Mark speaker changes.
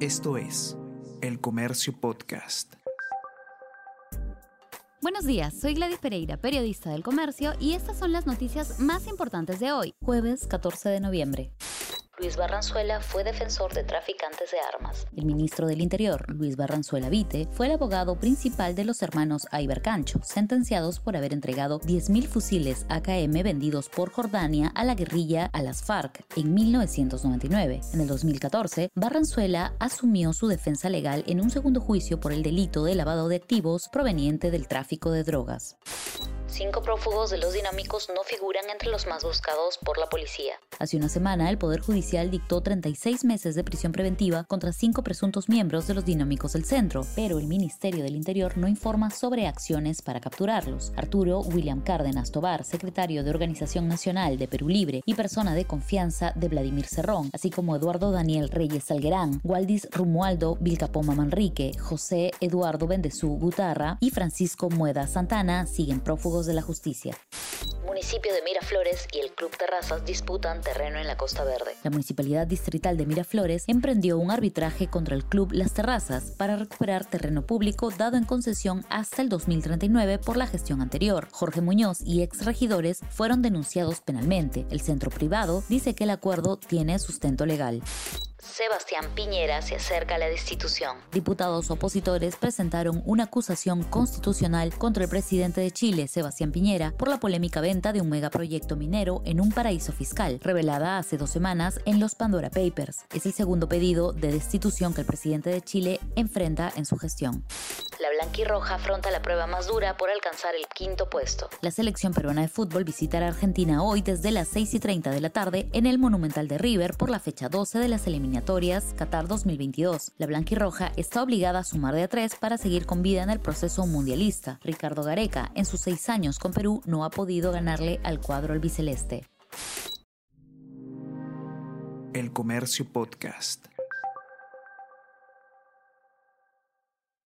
Speaker 1: Esto es El Comercio Podcast.
Speaker 2: Buenos días, soy Gladys Pereira, periodista del Comercio, y estas son las noticias más importantes de hoy, jueves 14 de noviembre. Luis Barranzuela fue defensor de traficantes de armas. El ministro del Interior, Luis Barranzuela Vite, fue el abogado principal de los hermanos Cancho, sentenciados por haber entregado 10.000 fusiles AKM vendidos por Jordania a la guerrilla a las FARC en 1999. En el 2014, Barranzuela asumió su defensa legal en un segundo juicio por el delito de lavado de activos proveniente del tráfico de drogas. Cinco prófugos de los dinámicos no figuran entre los más buscados por la policía. Hace una semana, el Poder Judicial dictó 36 meses de prisión preventiva contra cinco presuntos miembros de los dinámicos del centro, pero el Ministerio del Interior no informa sobre acciones para capturarlos. Arturo William Cárdenas Tobar, secretario de Organización Nacional de Perú Libre y persona de confianza de Vladimir Cerrón, así como Eduardo Daniel Reyes Salguerán, Waldis Rumualdo Vilcapoma Manrique, José Eduardo Bendezú Gutarra y Francisco Mueda Santana, siguen prófugos de la justicia municipio de Miraflores y el Club Terrazas disputan terreno en la Costa Verde. La Municipalidad Distrital de Miraflores emprendió un arbitraje contra el Club Las Terrazas para recuperar terreno público dado en concesión hasta el 2039 por la gestión anterior. Jorge Muñoz y ex regidores fueron denunciados penalmente. El centro privado dice que el acuerdo tiene sustento legal. Sebastián Piñera se acerca a la destitución. Diputados opositores presentaron una acusación constitucional contra el presidente de Chile, Sebastián Piñera, por la polémica venta de un megaproyecto minero en un paraíso fiscal, revelada hace dos semanas en los Pandora Papers. Es el segundo pedido de destitución que el presidente de Chile enfrenta en su gestión. La blanquirroja afronta la prueba más dura por alcanzar el quinto puesto. La selección peruana de fútbol visitará Argentina hoy desde las 6 y 30 de la tarde en el Monumental de River por la fecha 12 de las eliminatorias Qatar 2022. La blanquirroja está obligada a sumar de a tres para seguir con vida en el proceso mundialista. Ricardo Gareca, en sus seis años con Perú, no ha podido ganarle al cuadro albiceleste.
Speaker 1: El Comercio Podcast.